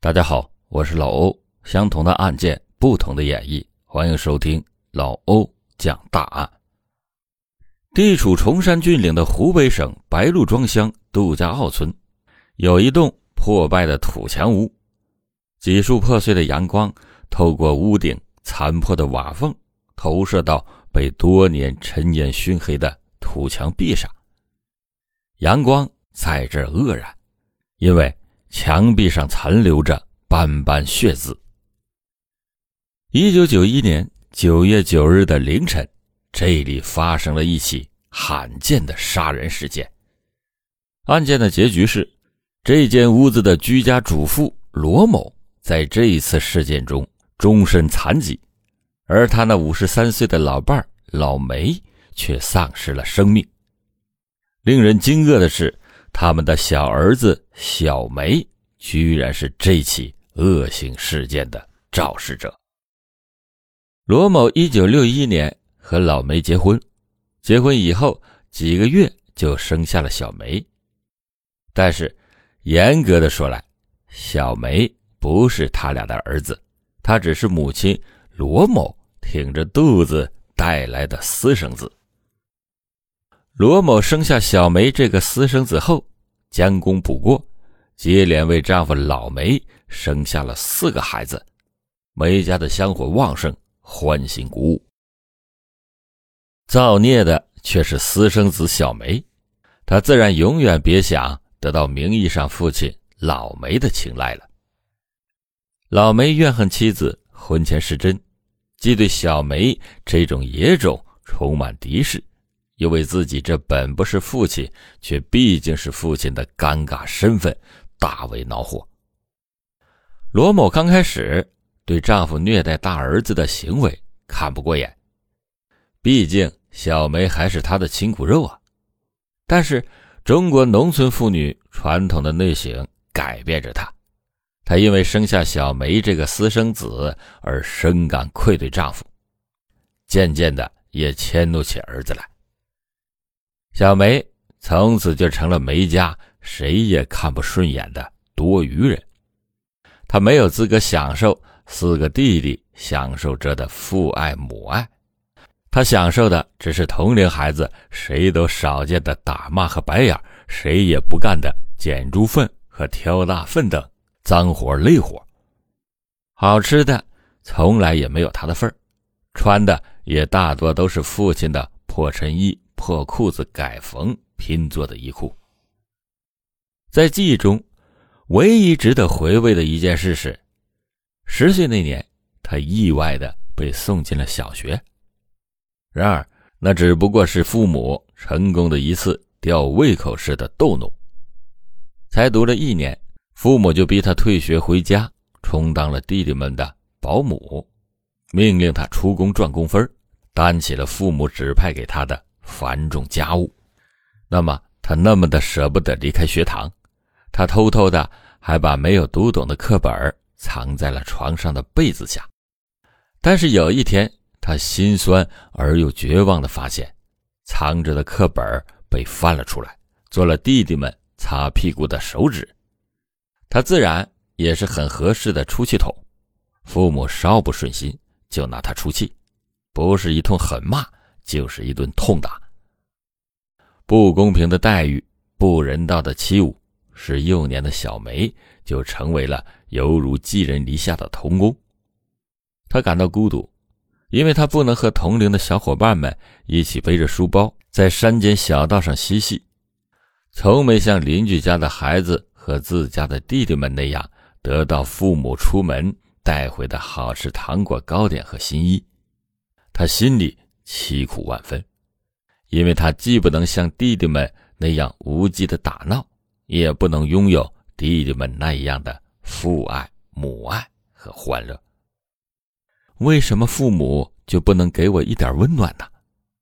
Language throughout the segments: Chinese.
大家好，我是老欧。相同的案件，不同的演绎，欢迎收听老欧讲大案。地处崇山峻岭的湖北省白鹿庄乡杜家坳村，有一栋破败的土墙屋，几束破碎的阳光透过屋顶残破的瓦缝，投射到被多年陈烟熏黑的土墙壁上。阳光在这愕然，因为。墙壁上残留着斑斑血渍。一九九一年九月九日的凌晨，这里发生了一起罕见的杀人事件。案件的结局是，这间屋子的居家主妇罗某在这一次事件中终身残疾，而他那五十三岁的老伴老梅却丧失了生命。令人惊愕的是。他们的小儿子小梅，居然是这起恶性事件的肇事者。罗某一九六一年和老梅结婚，结婚以后几个月就生下了小梅。但是，严格的说来，小梅不是他俩的儿子，他只是母亲罗某挺着肚子带来的私生子。罗某生下小梅这个私生子后，将功补过，接连为丈夫老梅生下了四个孩子，梅家的香火旺盛，欢欣鼓舞。造孽的却是私生子小梅，他自然永远别想得到名义上父亲老梅的青睐了。老梅怨恨妻子婚前失贞，既对小梅这种野种充满敌视。又为自己这本不是父亲，却毕竟是父亲的尴尬身份，大为恼火。罗某刚开始对丈夫虐待大儿子的行为看不过眼，毕竟小梅还是他的亲骨肉啊。但是中国农村妇女传统的内省改变着她，她因为生下小梅这个私生子而深感愧对丈夫，渐渐的也迁怒起儿子来。小梅从此就成了梅家谁也看不顺眼的多余人，她没有资格享受四个弟弟享受着的父爱母爱，她享受的只是同龄孩子谁都少见的打骂和白眼，谁也不干的捡猪粪和挑大粪等脏活累活。好吃的从来也没有她的份儿，穿的也大多都是父亲的破衬衣。破裤子改缝拼做的衣裤。在记忆中，唯一值得回味的一件事是，十岁那年，他意外的被送进了小学。然而，那只不过是父母成功的一次吊胃口式的逗弄。才读了一年，父母就逼他退学回家，充当了弟弟们的保姆，命令他出工赚工分，担起了父母指派给他的。繁重家务，那么他那么的舍不得离开学堂，他偷偷的还把没有读懂的课本藏在了床上的被子下。但是有一天，他心酸而又绝望的发现，藏着的课本被翻了出来，做了弟弟们擦屁股的手指。他自然也是很合适的出气筒，父母稍不顺心就拿他出气，不是一通狠骂。就是一顿痛打，不公平的待遇，不人道的欺侮，使幼年的小梅就成为了犹如寄人篱下的童工。她感到孤独，因为她不能和同龄的小伙伴们一起背着书包在山间小道上嬉戏，从没像邻居家的孩子和自家的弟弟们那样得到父母出门带回的好吃糖果、糕点和新衣。她心里。凄苦万分，因为他既不能像弟弟们那样无忌的打闹，也不能拥有弟弟们那样的父爱、母爱和欢乐。为什么父母就不能给我一点温暖呢？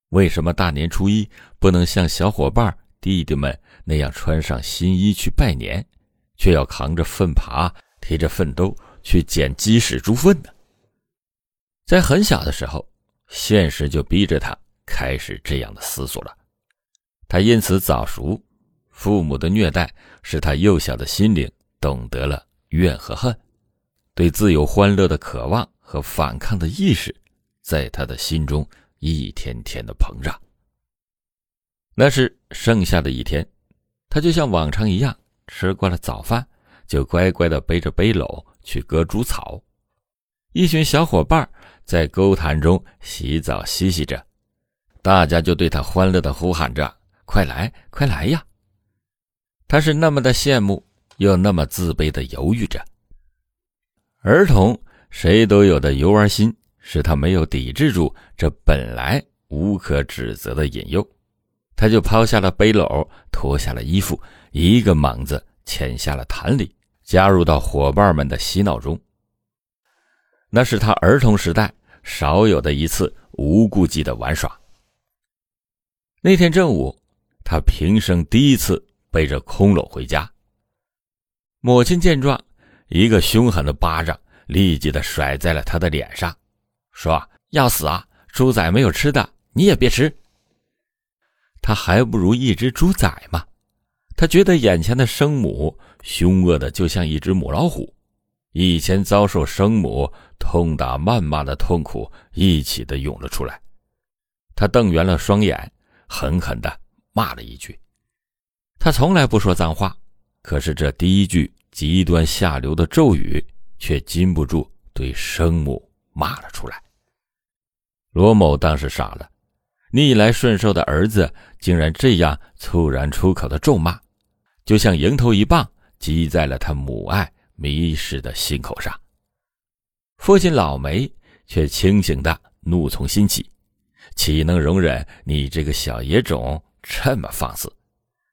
为什么大年初一不能像小伙伴、弟弟们那样穿上新衣去拜年，却要扛着粪耙、提着粪兜去捡鸡屎猪粪呢？在很小的时候。现实就逼着他开始这样的思索了，他因此早熟。父母的虐待使他幼小的心灵懂得了怨和恨，对自由欢乐的渴望和反抗的意识，在他的心中一天天的膨胀。那是剩下的一天，他就像往常一样吃过了早饭，就乖乖的背着背篓去割猪草。一群小伙伴在沟潭中洗澡嬉戏着，大家就对他欢乐的呼喊着：“快来，快来呀！”他是那么的羡慕，又那么自卑的犹豫着。儿童谁都有的游玩心，使他没有抵制住这本来无可指责的引诱，他就抛下了背篓，脱下了衣服，一个猛子潜下了潭里，加入到伙伴们的嬉闹中。那是他儿童时代少有的一次无顾忌的玩耍。那天正午，他平生第一次背着空篓回家。母亲见状，一个凶狠的巴掌立即的甩在了他的脸上，说：“要死啊！猪仔没有吃的，你也别吃。”他还不如一只猪仔嘛！他觉得眼前的生母凶恶的就像一只母老虎。以前遭受生母痛打谩骂的痛苦一起的涌了出来，他瞪圆了双眼，狠狠的骂了一句。他从来不说脏话，可是这第一句极端下流的咒语却禁不住对生母骂了出来。罗某当时傻了，逆来顺受的儿子竟然这样猝然出口的咒骂，就像迎头一棒击在了他母爱。迷失的心口上，父亲老梅却清醒的怒从心起，岂能容忍你这个小野种这么放肆？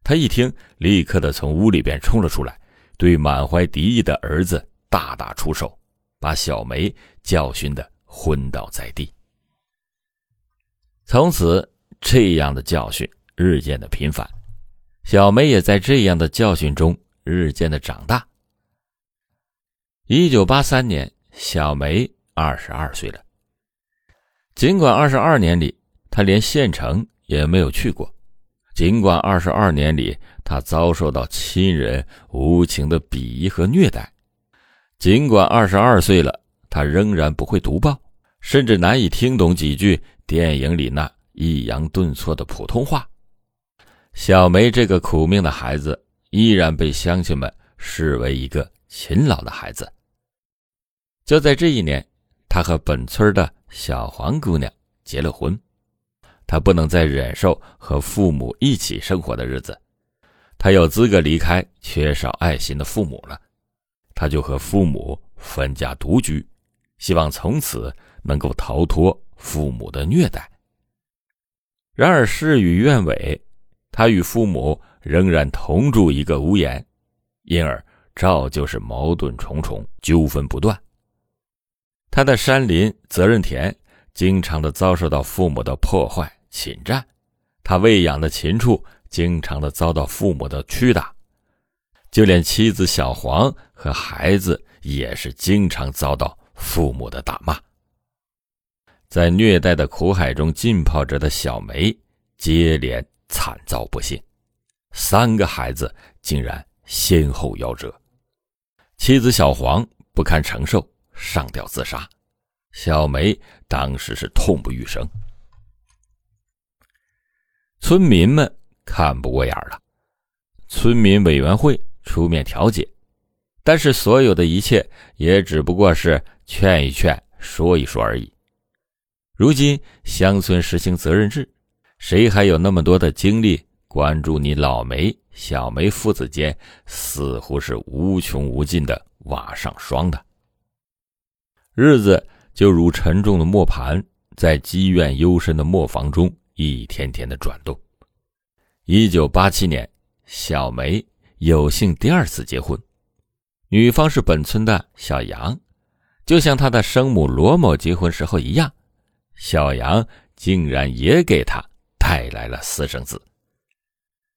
他一听，立刻的从屋里边冲了出来，对满怀敌意的儿子大打出手，把小梅教训的昏倒在地。从此，这样的教训日渐的频繁，小梅也在这样的教训中日渐的长大。一九八三年，小梅二十二岁了。尽管二十二年里她连县城也没有去过，尽管二十二年里她遭受到亲人无情的鄙夷和虐待，尽管二十二岁了她仍然不会读报，甚至难以听懂几句电影里那抑扬顿挫的普通话，小梅这个苦命的孩子依然被乡亲们视为一个。勤劳的孩子。就在这一年，他和本村的小黄姑娘结了婚。他不能再忍受和父母一起生活的日子，他有资格离开缺少爱心的父母了。他就和父母分家独居，希望从此能够逃脱父母的虐待。然而事与愿违，他与父母仍然同住一个屋檐，因而。照旧是矛盾重重，纠纷不断。他的山林责任田经常的遭受到父母的破坏侵占，他喂养的禽畜经常的遭到父母的屈打，就连妻子小黄和孩子也是经常遭到父母的打骂。在虐待的苦海中浸泡着的小梅，接连惨遭不幸，三个孩子竟然先后夭折。妻子小黄不堪承受，上吊自杀。小梅当时是痛不欲生。村民们看不过眼了，村民委员会出面调解，但是所有的一切也只不过是劝一劝、说一说而已。如今乡村实行责任制，谁还有那么多的精力关注你老梅？小梅父子间似乎是无穷无尽的瓦上霜的日子，就如沉重的磨盘，在积怨幽深的磨坊中一天天的转动。一九八七年，小梅有幸第二次结婚，女方是本村的小杨，就像她的生母罗某结婚时候一样，小杨竟然也给她带来了私生子。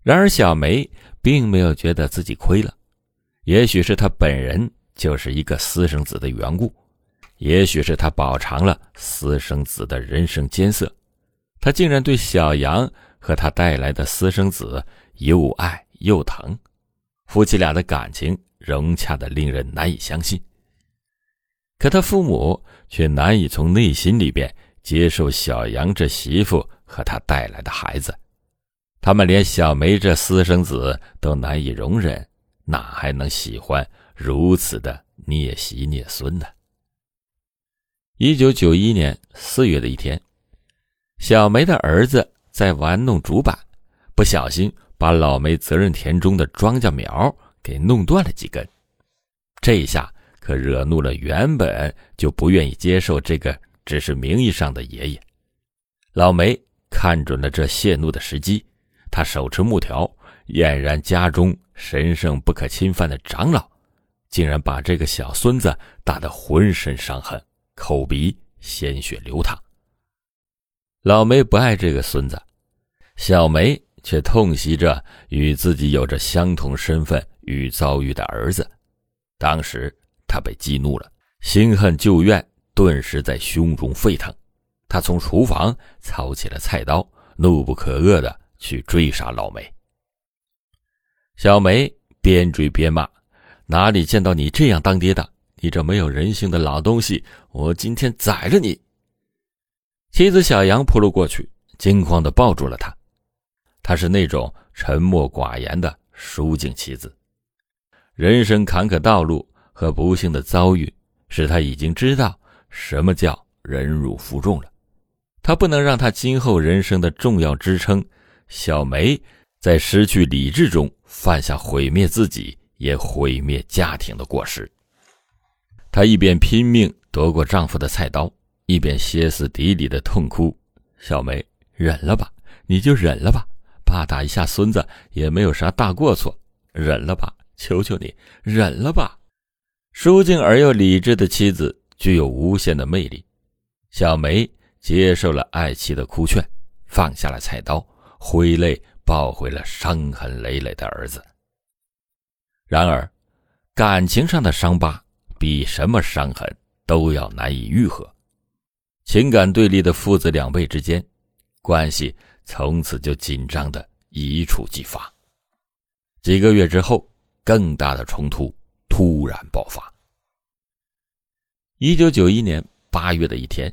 然而，小梅并没有觉得自己亏了，也许是她本人就是一个私生子的缘故，也许是她饱尝了私生子的人生艰涩，她竟然对小杨和他带来的私生子又爱又疼，夫妻俩的感情融洽的令人难以相信。可他父母却难以从内心里边接受小杨这媳妇和他带来的孩子，他们连小梅这私生子都难以容忍，哪还能喜欢如此的孽媳孽孙呢？一九九一年四月的一天，小梅的儿子在玩弄竹板，不小心把老梅责任田中的庄稼苗给弄断了几根。这一下可惹怒了原本就不愿意接受这个只是名义上的爷爷。老梅看准了这泄怒的时机，他手持木条，俨然家中神圣不可侵犯的长老，竟然把这个小孙子打得浑身伤痕。口鼻鲜血流淌。老梅不爱这个孙子，小梅却痛惜着与自己有着相同身份与遭遇的儿子。当时他被激怒了，心恨旧怨顿时在胸中沸腾。他从厨房操起了菜刀，怒不可遏的去追杀老梅。小梅边追边骂：“哪里见到你这样当爹的？”你这没有人性的老东西！我今天宰了你！妻子小杨扑了过去，惊慌的抱住了他。他是那种沉默寡言的淑静妻子，人生坎坷道路和不幸的遭遇，使他已经知道什么叫忍辱负重了。他不能让他今后人生的重要支撑小梅，在失去理智中犯下毁灭自己也毁灭家庭的过失。她一边拼命夺过丈夫的菜刀，一边歇斯底里的痛哭：“小梅，忍了吧，你就忍了吧，爸打一下孙子也没有啥大过错，忍了吧，求求你，忍了吧。”淑静而又理智的妻子具有无限的魅力。小梅接受了爱妻的哭劝，放下了菜刀，挥泪抱回了伤痕累累的儿子。然而，感情上的伤疤。比什么伤痕都要难以愈合，情感对立的父子两辈之间，关系从此就紧张的一触即发。几个月之后，更大的冲突突然爆发。一九九一年八月的一天，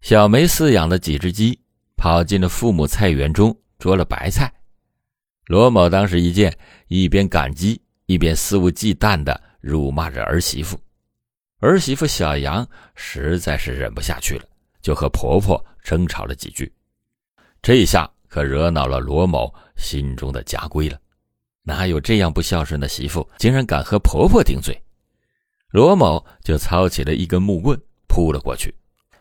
小梅饲养的几只鸡跑进了父母菜园中捉了白菜，罗某当时一见，一边感激，一边肆无忌惮的。辱骂着儿媳妇，儿媳妇小杨实在是忍不下去了，就和婆婆争吵了几句。这一下可惹恼了罗某心中的家规了，哪有这样不孝顺的媳妇，竟然敢和婆婆顶嘴？罗某就操起了一根木棍扑了过去，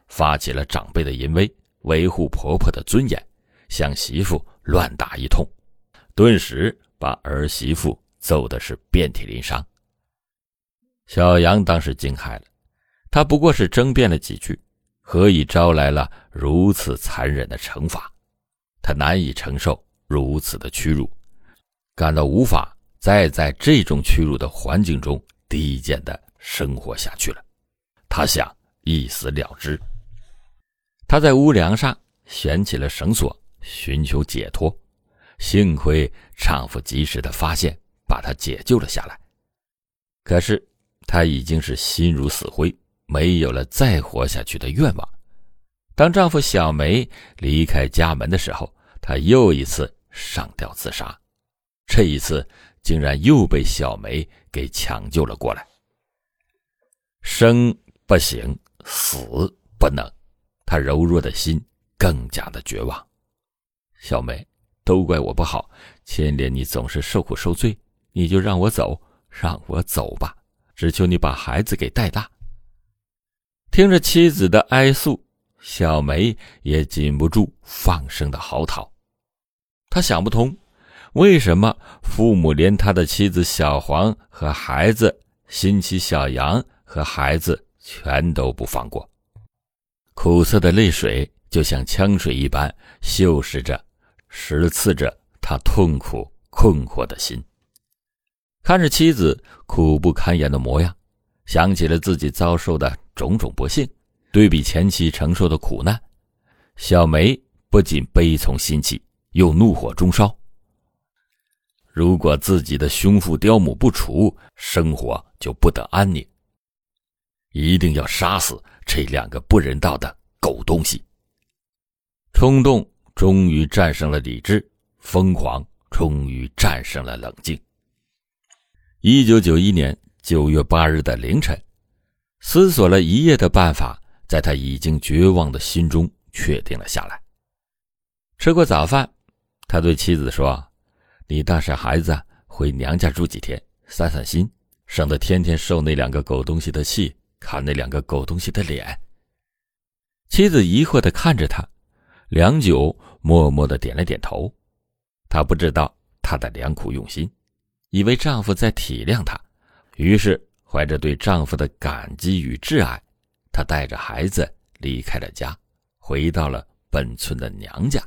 发起了长辈的淫威，维护婆婆的尊严，向媳妇乱打一通，顿时把儿媳妇揍的是遍体鳞伤。小杨当时惊骇了，他不过是争辩了几句，何以招来了如此残忍的惩罚？他难以承受如此的屈辱，感到无法再在这种屈辱的环境中低贱的生活下去了。他想一死了之。他在屋梁上悬起了绳索，寻求解脱。幸亏丈夫及时的发现，把他解救了下来。可是。她已经是心如死灰，没有了再活下去的愿望。当丈夫小梅离开家门的时候，她又一次上吊自杀。这一次，竟然又被小梅给抢救了过来。生不行，死不能，她柔弱的心更加的绝望。小梅，都怪我不好，牵连你总是受苦受罪，你就让我走，让我走吧。只求你把孩子给带大。听着妻子的哀诉，小梅也禁不住放声的嚎啕。他想不通，为什么父母连他的妻子小黄和孩子、新妻小杨和孩子全都不放过。苦涩的泪水就像枪水一般，锈蚀着、蚀刺着他痛苦困惑的心。看着妻子苦不堪言的模样，想起了自己遭受的种种不幸，对比前妻承受的苦难，小梅不仅悲从心起，又怒火中烧。如果自己的兄父刁母不除，生活就不得安宁。一定要杀死这两个不人道的狗东西。冲动终于战胜了理智，疯狂终于战胜了冷静。一九九一年九月八日的凌晨，思索了一夜的办法，在他已经绝望的心中确定了下来。吃过早饭，他对妻子说：“你带上孩子回娘家住几天，散散心，省得天天受那两个狗东西的气，看那两个狗东西的脸。”妻子疑惑的看着他，良久，默默的点了点头。她不知道他的良苦用心。以为丈夫在体谅她，于是怀着对丈夫的感激与挚爱，她带着孩子离开了家，回到了本村的娘家。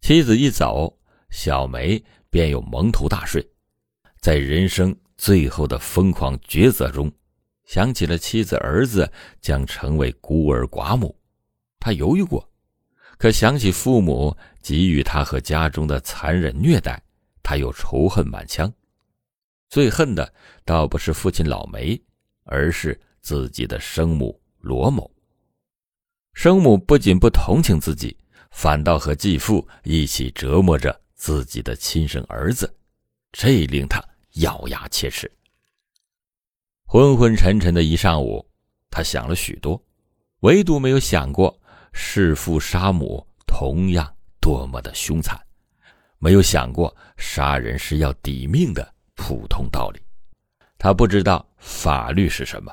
妻子一走，小梅便又蒙头大睡，在人生最后的疯狂抉择中，想起了妻子儿子将成为孤儿寡母，她犹豫过，可想起父母给予他和家中的残忍虐待。他又仇恨满腔，最恨的倒不是父亲老梅，而是自己的生母罗某。生母不仅不同情自己，反倒和继父一起折磨着自己的亲生儿子，这令他咬牙切齿。昏昏沉沉的一上午，他想了许多，唯独没有想过弑父杀母同样多么的凶残。没有想过杀人是要抵命的普通道理，他不知道法律是什么，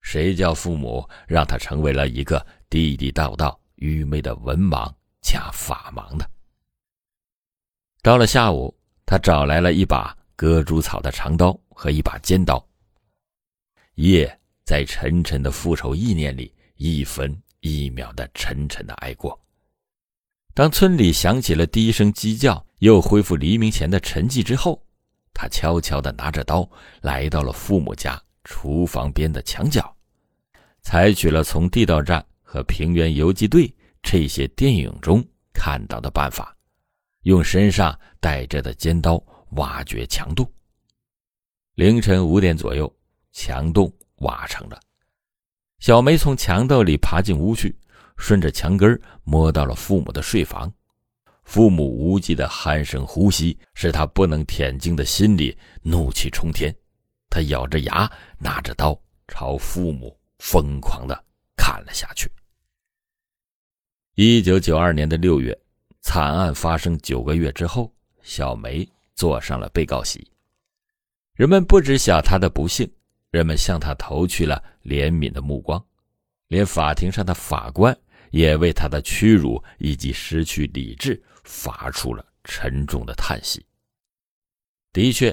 谁叫父母让他成为了一个地地道道愚昧的文盲加法盲呢？到了下午，他找来了一把割猪草的长刀和一把尖刀。夜在沉沉的复仇意念里，一分一秒的沉沉的挨过。当村里响起了第一声鸡叫，又恢复黎明前的沉寂之后，他悄悄地拿着刀来到了父母家厨房边的墙角，采取了从地道战和平原游击队这些电影中看到的办法，用身上带着的尖刀挖掘墙洞。凌晨五点左右，墙洞挖成了，小梅从墙洞里爬进屋去。顺着墙根摸到了父母的睡房，父母无忌的鼾声呼吸使他不能恬静的心里怒气冲天，他咬着牙拿着刀朝父母疯狂的砍了下去。一九九二年的六月，惨案发生九个月之后，小梅坐上了被告席，人们不知晓她的不幸，人们向他投去了怜悯的目光，连法庭上的法官。也为他的屈辱以及失去理智发出了沉重的叹息。的确，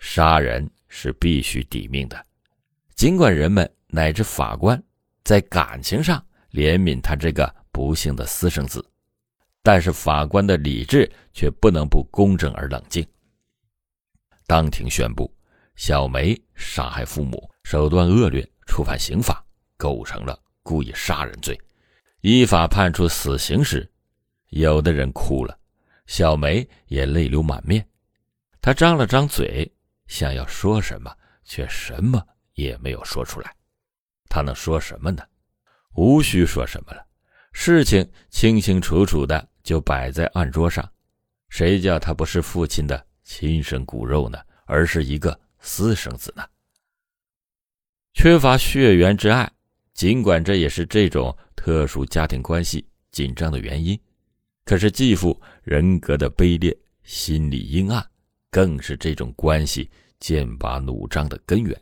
杀人是必须抵命的，尽管人们乃至法官在感情上怜悯他这个不幸的私生子，但是法官的理智却不能不公正而冷静。当庭宣布，小梅杀害父母，手段恶劣，触犯刑法，构成了故意杀人罪。依法判处死刑时，有的人哭了，小梅也泪流满面。她张了张嘴，想要说什么，却什么也没有说出来。她能说什么呢？无需说什么了，事情清清楚楚的就摆在案桌上。谁叫他不是父亲的亲生骨肉呢？而是一个私生子呢？缺乏血缘之爱，尽管这也是这种。特殊家庭关系紧张的原因，可是继父人格的卑劣、心理阴暗，更是这种关系剑拔弩张的根源。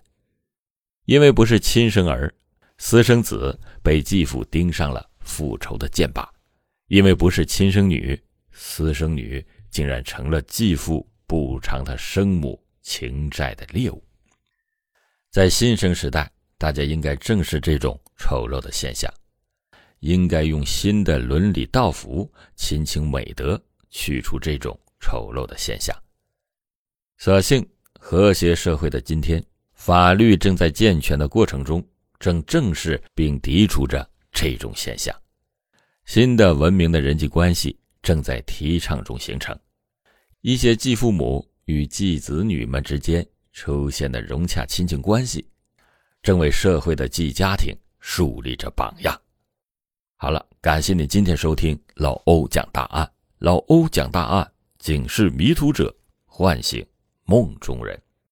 因为不是亲生儿，私生子被继父盯上了复仇的剑把；因为不是亲生女，私生女竟然成了继父补偿他生母情债的猎物。在新生时代，大家应该正视这种丑陋的现象。应该用新的伦理道福、亲情美德去除这种丑陋的现象。所幸，和谐社会的今天，法律正在健全的过程中，正正视并涤除着这种现象。新的文明的人际关系正在提倡中形成。一些继父母与继子女们之间出现的融洽亲情关系，正为社会的继家庭树立着榜样。好了，感谢你今天收听老欧讲大案。老欧讲大案，警示迷途者，唤醒梦中人。